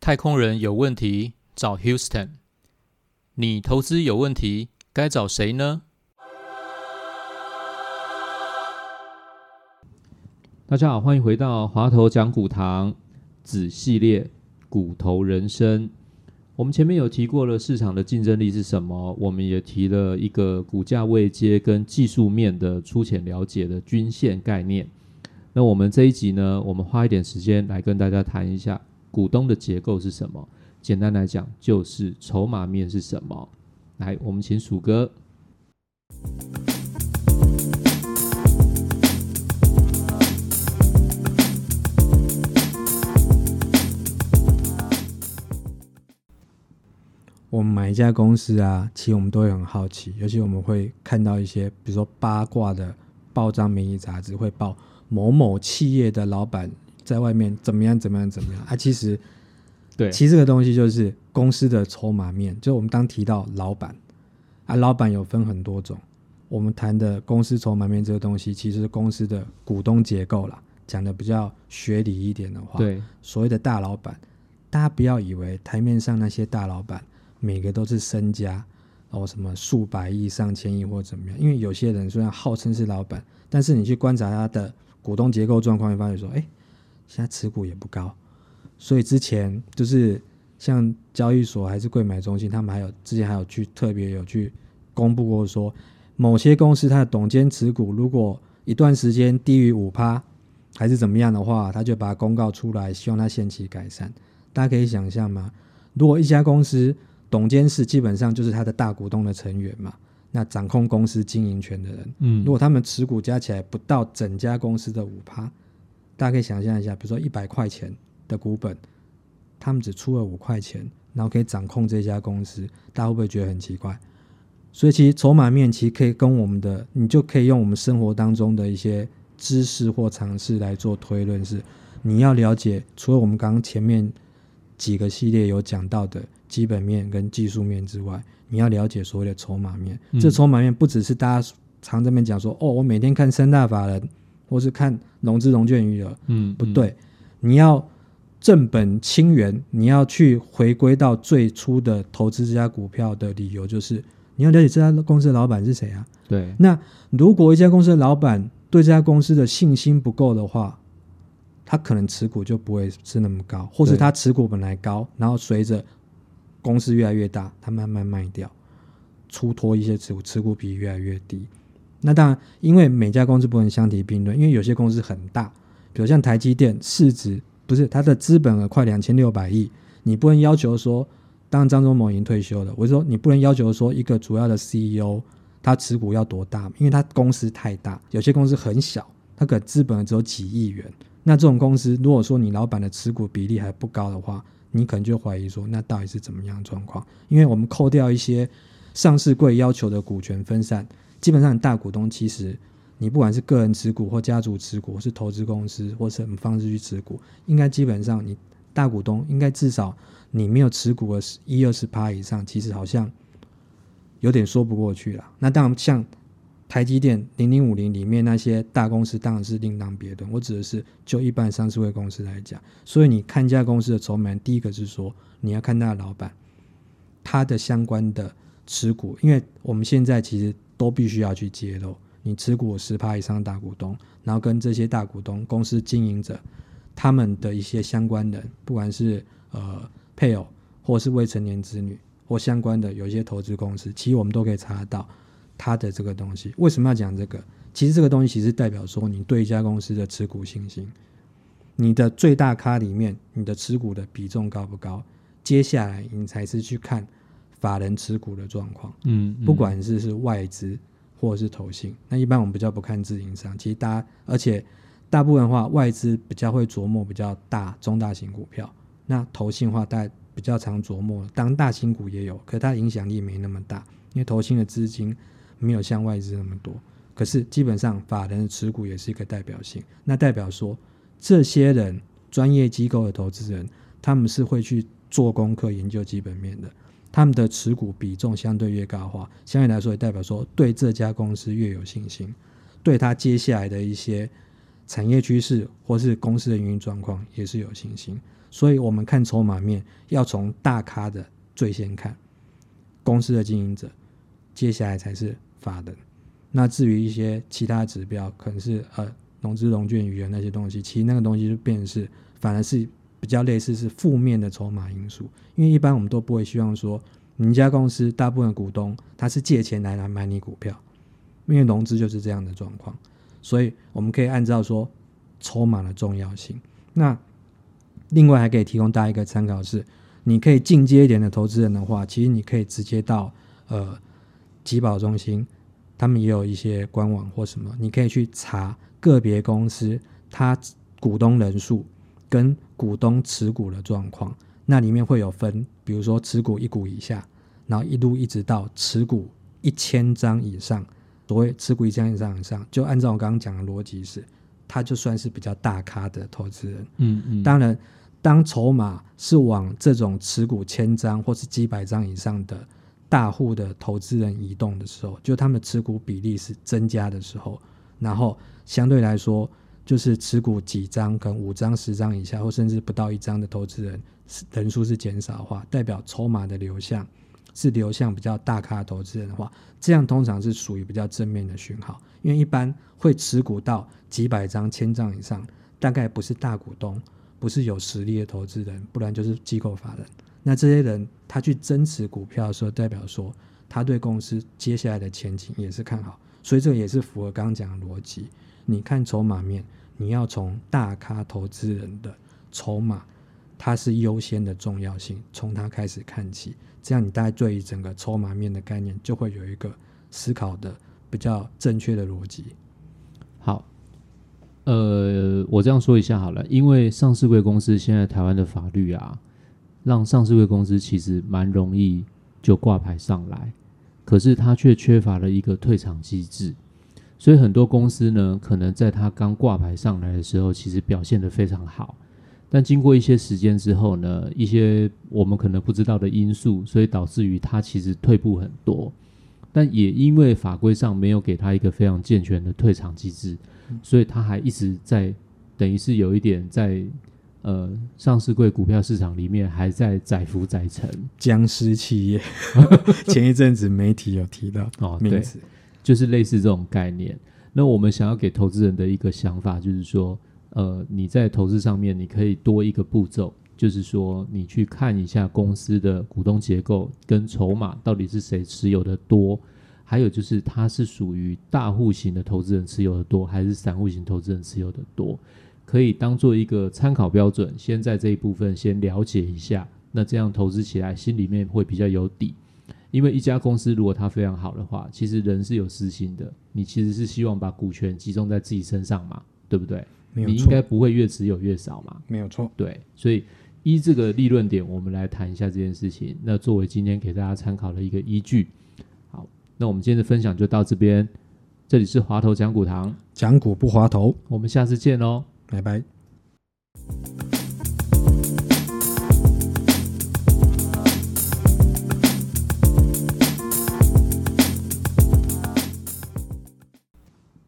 太空人有问题找 Houston，你投资有问题该找谁呢？大家好，欢迎回到华头讲股堂子系列股头人生。我们前面有提过了市场的竞争力是什么，我们也提了一个股价位阶跟技术面的粗浅了解的均线概念。那我们这一集呢，我们花一点时间来跟大家谈一下股东的结构是什么。简单来讲，就是筹码面是什么。来，我们请鼠哥。我们买一家公司啊，其实我们都会很好奇，尤其我们会看到一些，比如说八卦的报章、媒体、杂志会报某某企业的老板在外面怎么样、怎么样、怎么样啊。其实，对，其实这个东西就是公司的筹码面。就我们当提到老板啊，老板有分很多种。我们谈的公司筹码面这个东西，其实是公司的股东结构啦。讲的比较学理一点的话，对，所谓的大老板，大家不要以为台面上那些大老板每个都是身家哦，什么数百亿、上千亿或者怎么样。因为有些人虽然号称是老板，但是你去观察他的股东结构状况，会发现说，哎，现在持股也不高。所以之前就是像交易所还是贵买中心，他们还有之前还有去特别有去公布过说，某些公司它的董监持股如果一段时间低于五趴。还是怎么样的话，他就把它公告出来，希望它限期改善。大家可以想象吗？如果一家公司董监事基本上就是他的大股东的成员嘛，那掌控公司经营权的人，嗯如果他们持股加起来不到整家公司的五趴，大家可以想象一下，比如说一百块钱的股本，他们只出了五块钱，然后可以掌控这家公司，大家会不会觉得很奇怪？所以其实筹码面其实可以跟我们的，你就可以用我们生活当中的一些。知识或常识来做推论是，你要了解除了我们刚刚前面几个系列有讲到的基本面跟技术面之外，你要了解所谓的筹码面。嗯。这筹码面不只是大家常这边讲说，哦，我每天看三大法人，或是看融资融券余额，嗯，不对，你要正本清源，你要去回归到最初的投资这家股票的理由，就是你要了解这家公司的老板是谁啊。对，那如果一家公司的老板对这家公司的信心不够的话，他可能持股就不会是那么高，或是他持股本来高，然后随着公司越来越大，他慢慢卖掉，出脱一些持股，持股比例越来越低。那当然，因为每家公司不能相提并论，因为有些公司很大，比如像台积电，市值不是它的资本额快两千六百亿，你不能要求说，当然张忠谋已经退休了，我就说你不能要求说一个主要的 CEO。他持股要多大？因为他公司太大，有些公司很小，它可资本只有几亿元。那这种公司，如果说你老板的持股比例还不高的话，你可能就怀疑说，那到底是怎么样状况？因为我们扣掉一些上市柜要求的股权分散，基本上大股东其实你不管是个人持股或家族持股，或是投资公司或什么方式去持股，应该基本上你大股东应该至少你没有持股的一二十趴以上，其实好像。有点说不过去了。那当然，像台积电零零五零里面那些大公司，当然是另当别论。我指的是就一般上市会公司来讲。所以你看一家公司的筹码，第一个是说你要看他的老板，他的相关的持股，因为我们现在其实都必须要去揭露你持股十趴以上的大股东，然后跟这些大股东公司经营者他们的一些相关人，不管是呃配偶或是未成年子女。或相关的有一些投资公司，其实我们都可以查得到它的这个东西。为什么要讲这个？其实这个东西其实代表说你对一家公司的持股信心，你的最大咖里面你的持股的比重高不高？接下来你才是去看法人持股的状况。嗯，不管是是外资或者是投信，那一般我们比较不看自营商。其实大家而且大部分的话，外资比较会琢磨比较大中大型股票，那投信的话大概。比较常琢磨，当大型股也有，可它影响力没那么大，因为投信的资金没有像外资那么多。可是基本上法人的持股也是一个代表性，那代表说这些人专业机构的投资人，他们是会去做功课、研究基本面的，他们的持股比重相对越高的话，相对来说也代表说对这家公司越有信心，对他接下来的一些产业趋势或是公司的运营状况也是有信心。所以，我们看筹码面要从大咖的最先看公司的经营者，接下来才是发的。那至于一些其他指标，可能是呃融资融券余额那些东西，其实那个东西就变成是反而是比较类似是负面的筹码因素。因为一般我们都不会希望说，你家公司大部分股东他是借钱来来买你股票，因为融资就是这样的状况。所以我们可以按照说筹码的重要性。那另外还可以提供大家一个参考是，你可以进阶一点的投资人的话，其实你可以直接到呃集保中心，他们也有一些官网或什么，你可以去查个别公司它股东人数跟股东持股的状况，那里面会有分，比如说持股一股以下，然后一路一直到持股一千张以上，所谓持股一千张以上，就按照我刚刚讲的逻辑是，他就算是比较大咖的投资人。嗯嗯，当然，当筹码是往这种持股千张或是几百张以上的大户的投资人移动的时候，就他们持股比例是增加的时候，然后相对来说，就是持股几张，可能五张、十张以下，或甚至不到一张的投资人人数是减少的话，代表筹码的流向是流向比较大咖投资人的话，这样通常是属于比较正面的讯号，因为一般会持股到几百张、千张以上，大概不是大股东。不是有实力的投资人，不然就是机构法人。那这些人他去增持股票的时候，代表说他对公司接下来的前景也是看好，所以这个也是符合刚刚讲的逻辑。你看筹码面，你要从大咖投资人的筹码，它是优先的重要性，从它开始看起，这样你大概对于整个筹码面的概念就会有一个思考的比较正确的逻辑。好，呃，我这样说一下好了，因为上市贵公司现在台湾的法律啊，让上市贵公司其实蛮容易就挂牌上来，可是它却缺乏了一个退场机制，所以很多公司呢，可能在它刚挂牌上来的时候，其实表现得非常好，但经过一些时间之后呢，一些我们可能不知道的因素，所以导致于它其实退步很多。但也因为法规上没有给他一个非常健全的退场机制，所以他还一直在，等于是有一点在呃上市柜股票市场里面还在载浮载沉。僵尸企业，前一阵子媒体有提到哦，对，名字，就是类似这种概念。那我们想要给投资人的一个想法就是说，呃，你在投资上面你可以多一个步骤，就是说你去看一下公司的股东结构跟筹码到底是谁持有的多，还有就是它是属于大户型的投资人持有的多，还是散户型投资人持有的多，可以当做一个参考标准，先在这一部分先了解一下，那这样投资起来心里面会比较有底。因为一家公司如果它非常好的话，其实人是有私心的，你其实是希望把股权集中在自己身上嘛，对不对？你应该，不会越持有越少嘛，没有错。对，所以依这个利润点，我们来谈一下这件事情。那作为今天给大家参考的一个依据。好，那我们今天的分享就到这边。这里是华头讲股堂，讲股不滑头，我们下次见喽。拜拜。